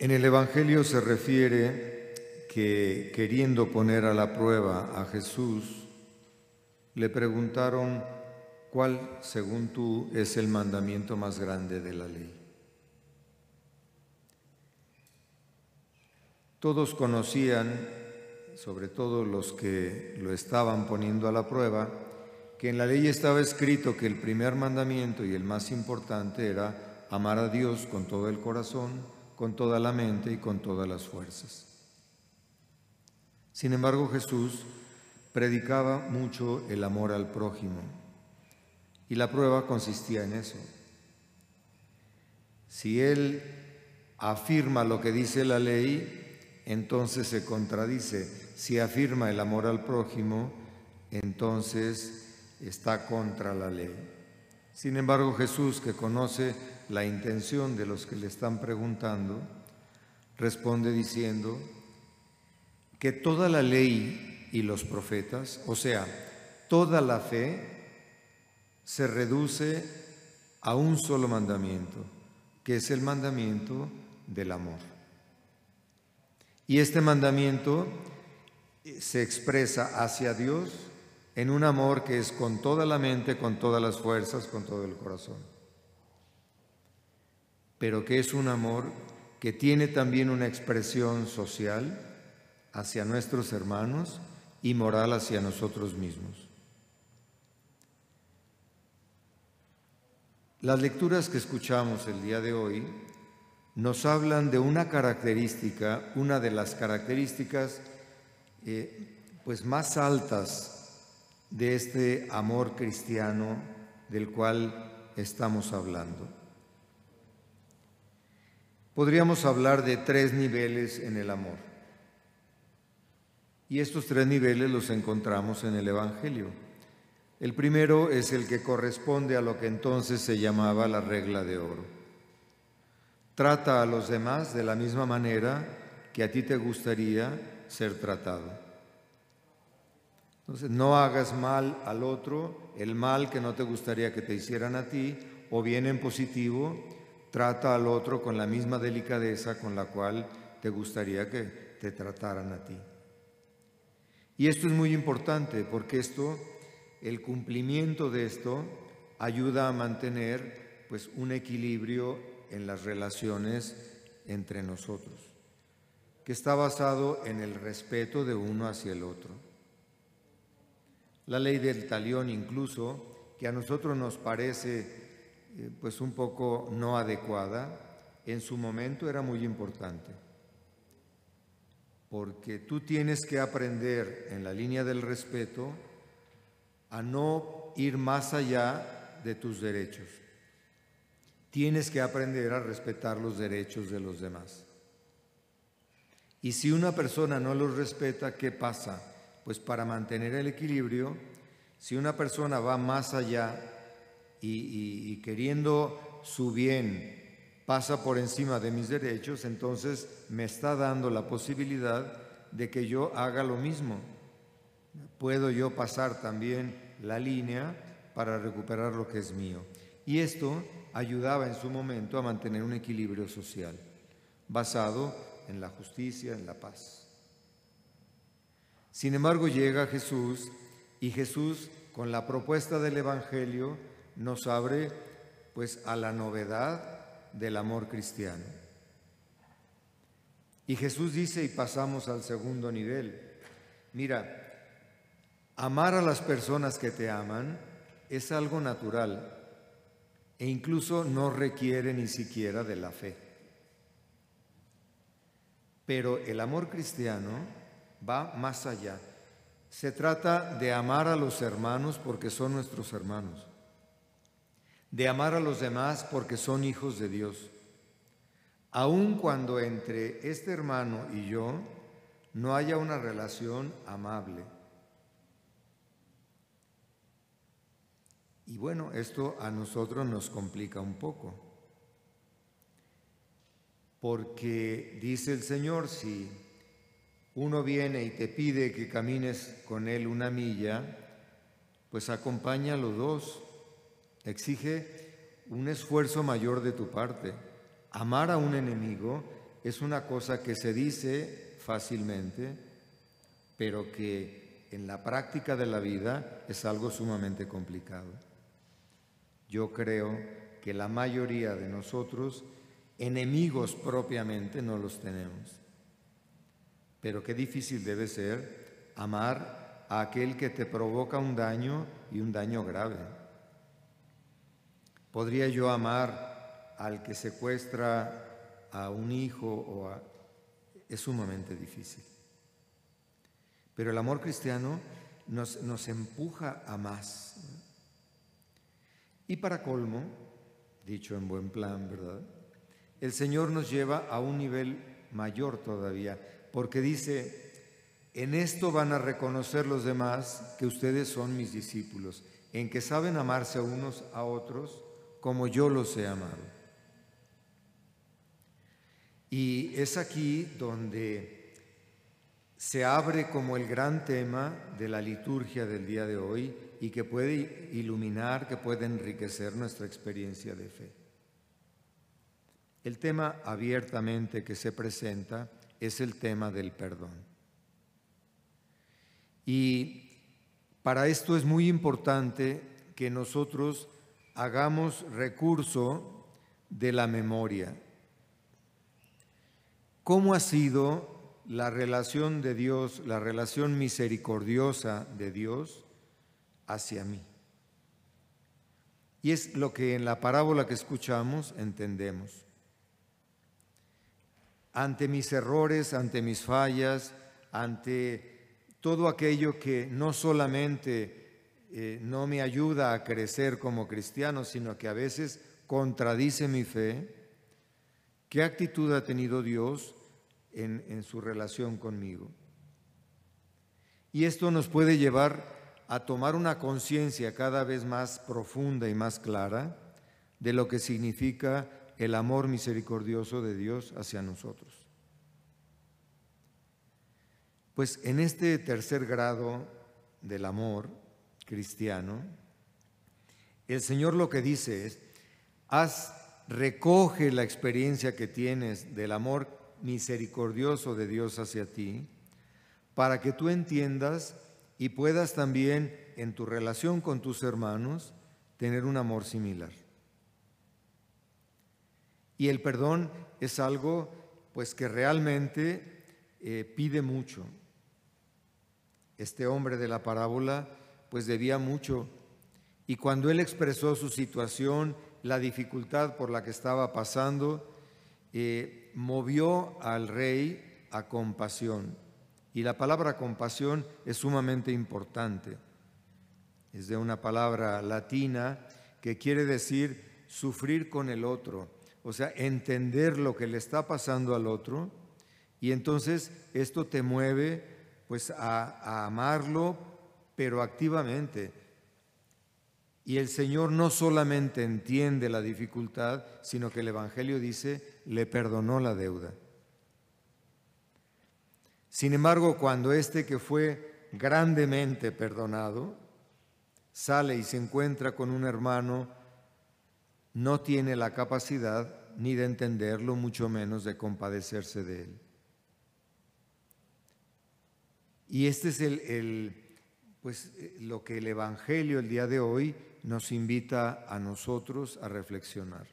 En el Evangelio se refiere que queriendo poner a la prueba a Jesús, le preguntaron cuál, según tú, es el mandamiento más grande de la ley. Todos conocían, sobre todo los que lo estaban poniendo a la prueba, que en la ley estaba escrito que el primer mandamiento y el más importante era amar a Dios con todo el corazón, con toda la mente y con todas las fuerzas. Sin embargo, Jesús predicaba mucho el amor al prójimo y la prueba consistía en eso. Si él afirma lo que dice la ley, entonces se contradice. Si afirma el amor al prójimo, entonces está contra la ley. Sin embargo, Jesús, que conoce la intención de los que le están preguntando, responde diciendo que toda la ley y los profetas, o sea, toda la fe, se reduce a un solo mandamiento, que es el mandamiento del amor. Y este mandamiento se expresa hacia Dios en un amor que es con toda la mente, con todas las fuerzas, con todo el corazón. Pero que es un amor que tiene también una expresión social hacia nuestros hermanos y moral hacia nosotros mismos. Las lecturas que escuchamos el día de hoy nos hablan de una característica, una de las características eh, pues más altas de este amor cristiano del cual estamos hablando. Podríamos hablar de tres niveles en el amor. Y estos tres niveles los encontramos en el Evangelio. El primero es el que corresponde a lo que entonces se llamaba la regla de oro. Trata a los demás de la misma manera que a ti te gustaría ser tratado. Entonces, no hagas mal al otro, el mal que no te gustaría que te hicieran a ti, o bien en positivo, trata al otro con la misma delicadeza con la cual te gustaría que te trataran a ti. Y esto es muy importante porque esto, el cumplimiento de esto, ayuda a mantener pues un equilibrio en las relaciones entre nosotros, que está basado en el respeto de uno hacia el otro. La ley del talión incluso, que a nosotros nos parece eh, pues un poco no adecuada, en su momento era muy importante. Porque tú tienes que aprender en la línea del respeto a no ir más allá de tus derechos. Tienes que aprender a respetar los derechos de los demás. Y si una persona no los respeta, ¿qué pasa? Pues para mantener el equilibrio, si una persona va más allá y, queriendo su bien pasa por encima de mis derechos, entonces me está dando la posibilidad de que yo haga lo mismo. Puedo yo pasar también la línea para recuperar lo que es mío. Y esto ayudaba en su momento a mantener un equilibrio social basado en la justicia, en la paz. Sin embargo, llega Jesús y Jesús, con la propuesta del Evangelio, nos abre pues a la novedad del amor cristiano. Y Jesús dice, y pasamos al segundo nivel, mira, amar a las personas que te aman es algo natural e incluso no requiere ni siquiera de la fe. Pero el amor cristiano va más allá. Se trata de amar a los hermanos porque son nuestros hermanos, de amar a los demás porque son hijos de Dios, aun cuando entre este hermano y yo no haya una relación amable. Y bueno, esto a nosotros nos complica un poco, porque dice el Señor, si uno viene y te pide que camines con él una milla, pues acompaña a los dos. Exige un esfuerzo mayor de tu parte. Amar a un enemigo es una cosa que se dice fácilmente, pero que en la práctica de la vida es algo sumamente complicado. Yo creo que la mayoría de nosotros enemigos propiamente no los tenemos. Pero qué difícil debe ser amar a aquel que te provoca un daño y un daño grave. ¿Podría yo amar al que secuestra a un hijo o a... Es sumamente difícil. Pero el amor cristiano nos, nos empuja a más. Y para colmo, dicho en buen plan, ¿verdad? El Señor nos lleva a un nivel mayor todavía, porque dice, en esto van a reconocer los demás que ustedes son mis discípulos, en que saben amarse unos a otros como yo los he amado. Y es aquí donde se abre como el gran tema de la liturgia del día de hoy y que puede iluminar, que puede enriquecer nuestra experiencia de fe. El tema abiertamente que se presenta es el tema del perdón. Y para esto es muy importante que nosotros hagamos recurso de la memoria. ¿Cómo ha sido la relación de Dios, la relación misericordiosa de Dios hacia mí? Y es lo que en la parábola que escuchamos entendemos ante mis errores, ante mis fallas, ante todo aquello que no solamente eh, no me ayuda a crecer como cristiano, sino que a veces contradice mi fe, ¿qué actitud ha tenido Dios en, en su relación conmigo? Y esto nos puede llevar a tomar una conciencia cada vez más profunda y más clara de lo que significa el amor misericordioso de Dios hacia nosotros. Pues en este tercer grado del amor cristiano, el Señor lo que dice es, haz, recoge la experiencia que tienes del amor misericordioso de Dios hacia ti, para que tú entiendas y puedas también en tu relación con tus hermanos tener un amor similar. Y el perdón es algo pues que realmente eh, pide mucho. Este hombre de la parábola pues debía mucho y cuando él expresó su situación, la dificultad por la que estaba pasando, eh, movió al rey a compasión. Y la palabra compasión es sumamente importante. Es de una palabra latina que quiere decir sufrir con el otro o sea, entender lo que le está pasando al otro y entonces esto te mueve pues a, amarlo, pero activamente. Y el Señor no solamente entiende la dificultad, sino que el Evangelio dice, le perdonó la deuda. Sin embargo, cuando este que fue grandemente perdonado sale y se encuentra con un hermano no tiene la capacidad ni de entenderlo, mucho menos de compadecerse de él. Y este es el, pues, lo que el Evangelio el día de hoy nos invita a nosotros a reflexionar.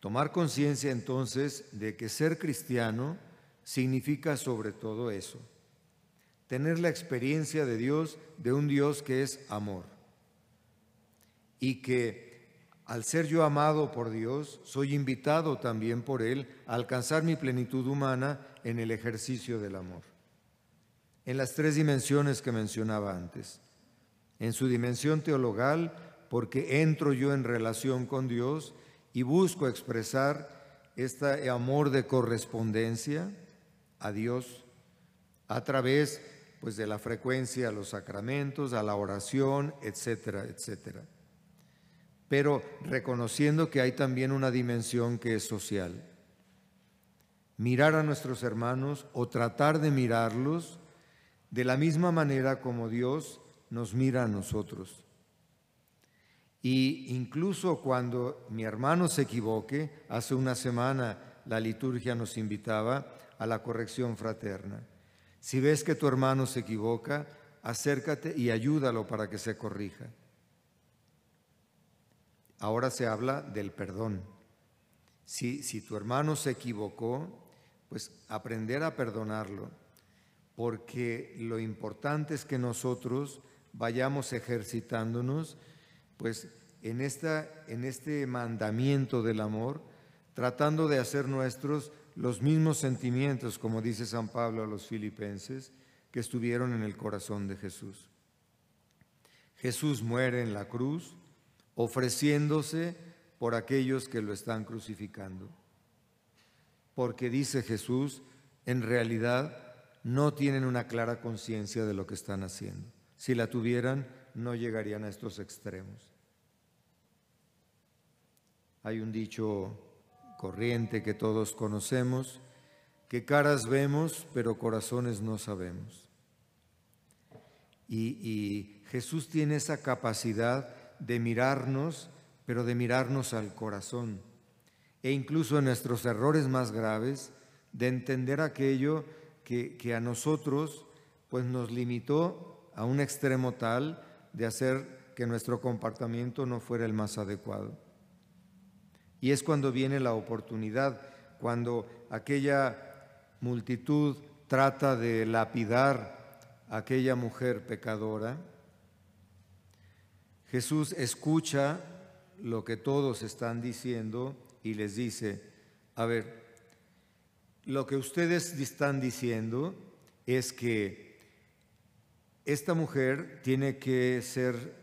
Tomar conciencia entonces de que ser cristiano significa sobre todo eso, tener la experiencia de Dios, de un Dios que es amor y que al ser yo amado por Dios, soy invitado también por Él a alcanzar mi plenitud humana en el ejercicio del amor. En las tres dimensiones que mencionaba antes. En su dimensión teologal, porque entro yo en relación con Dios y busco expresar este amor de correspondencia a Dios a través pues de la frecuencia a los sacramentos, a la oración, etcétera, etcétera pero reconociendo que hay también una dimensión que es social. Mirar a nuestros hermanos o tratar de mirarlos de la misma manera como Dios nos mira a nosotros. Y incluso cuando mi hermano se equivoque, hace una semana la liturgia nos invitaba a la corrección fraterna. Si ves que tu hermano se equivoca, acércate y ayúdalo para que se corrija. Ahora se habla del perdón. Si, si tu hermano se equivocó, pues aprender a perdonarlo, porque lo importante es que nosotros vayamos ejercitándonos, pues en, esta, en este mandamiento del amor, tratando de hacer nuestros los mismos sentimientos, como dice San Pablo a los filipenses, que estuvieron en el corazón de Jesús. Jesús muere en la cruz ofreciéndose por aquellos que lo están crucificando. Porque dice Jesús, en realidad no tienen una clara conciencia de lo que están haciendo. Si la tuvieran, no llegarían a estos extremos. Hay un dicho corriente que todos conocemos, que caras vemos, pero corazones no sabemos. Y, Jesús tiene esa capacidad de mirarnos, pero de mirarnos al corazón. E incluso en nuestros errores más graves, de entender aquello que, que a nosotros pues nos limitó a un extremo tal de hacer que nuestro comportamiento no fuera el más adecuado. Y es cuando viene la oportunidad, cuando aquella multitud trata de lapidar a aquella mujer pecadora. Jesús escucha lo que todos están diciendo y les dice, a ver, lo que ustedes están diciendo es que esta mujer tiene que ser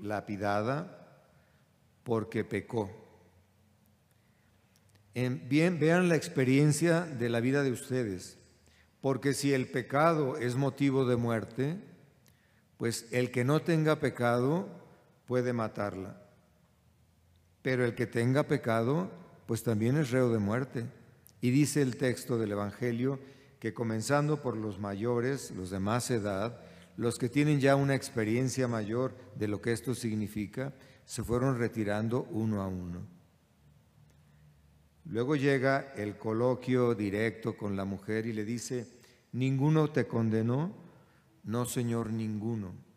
lapidada porque pecó. Bien, vean la experiencia de la vida de ustedes, porque si el pecado es motivo de muerte, pues el que no tenga pecado puede matarla. Pero el que tenga pecado, pues también es reo de muerte. Y dice el texto del Evangelio que comenzando por los mayores, los de más edad, los que tienen ya una experiencia mayor de lo que esto significa, se fueron retirando uno a uno. Luego llega el coloquio directo con la mujer y le dice, ¿ninguno te condenó? No, Señor, ninguno.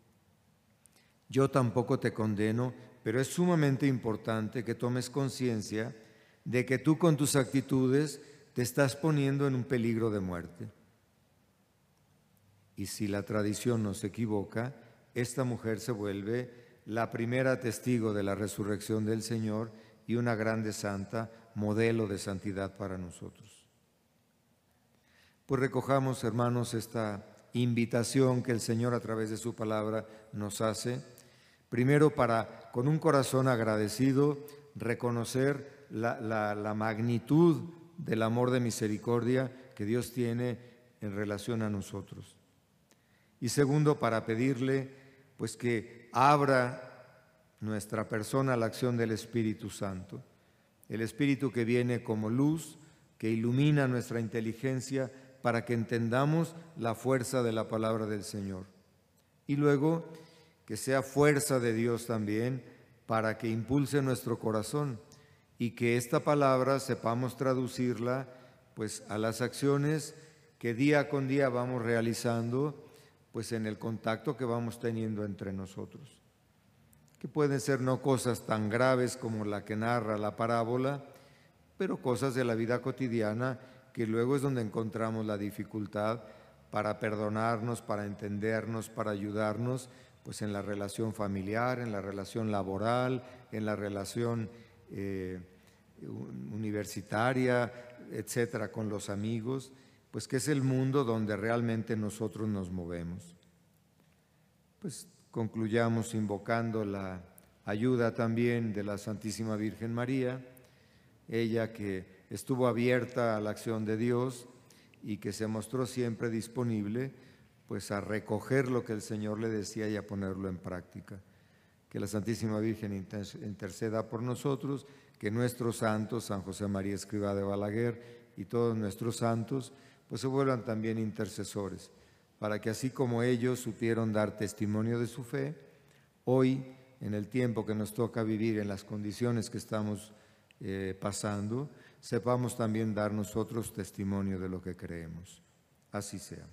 Yo tampoco te condeno, pero es sumamente importante que tomes conciencia de que tú con tus actitudes te estás poniendo en un peligro de muerte. Y si la tradición no se equivoca, esta mujer se vuelve la primera testigo de la resurrección del Señor y una grande santa modelo de santidad para nosotros. Pues recojamos, hermanos, esta invitación que el Señor a través de su palabra nos hace, primero para, con un corazón agradecido, reconocer la, magnitud del amor de misericordia que Dios tiene en relación a nosotros. Y segundo, para pedirle, pues que abra nuestra persona a la acción del Espíritu Santo el Espíritu que viene como luz, que ilumina nuestra inteligencia para que entendamos la fuerza de la palabra del Señor. Y luego que sea fuerza de Dios también para que impulse nuestro corazón y que esta palabra sepamos traducirla pues a las acciones que día con día vamos realizando pues en el contacto que vamos teniendo entre nosotros. Que pueden ser no cosas tan graves como la que narra la parábola, pero cosas de la vida cotidiana que luego es donde encontramos la dificultad para perdonarnos, para entendernos, para ayudarnos, pues en la relación familiar, en la relación laboral, en la relación eh, universitaria, etcétera, con los amigos, pues que es el mundo donde realmente nosotros nos movemos. Pues concluyamos invocando la ayuda también de la Santísima Virgen María, ella que estuvo abierta a la acción de Dios y que se mostró siempre disponible pues a recoger lo que el Señor le decía y a ponerlo en práctica. Que la Santísima Virgen interceda por nosotros, que nuestros santos, San José María Escriba de Balaguer y todos nuestros santos, pues se vuelvan también intercesores para que así como ellos supieron dar testimonio de su fe, hoy, en el tiempo que nos toca vivir, en las condiciones que estamos eh, pasando, sepamos también dar nosotros testimonio de lo que creemos. Así sea.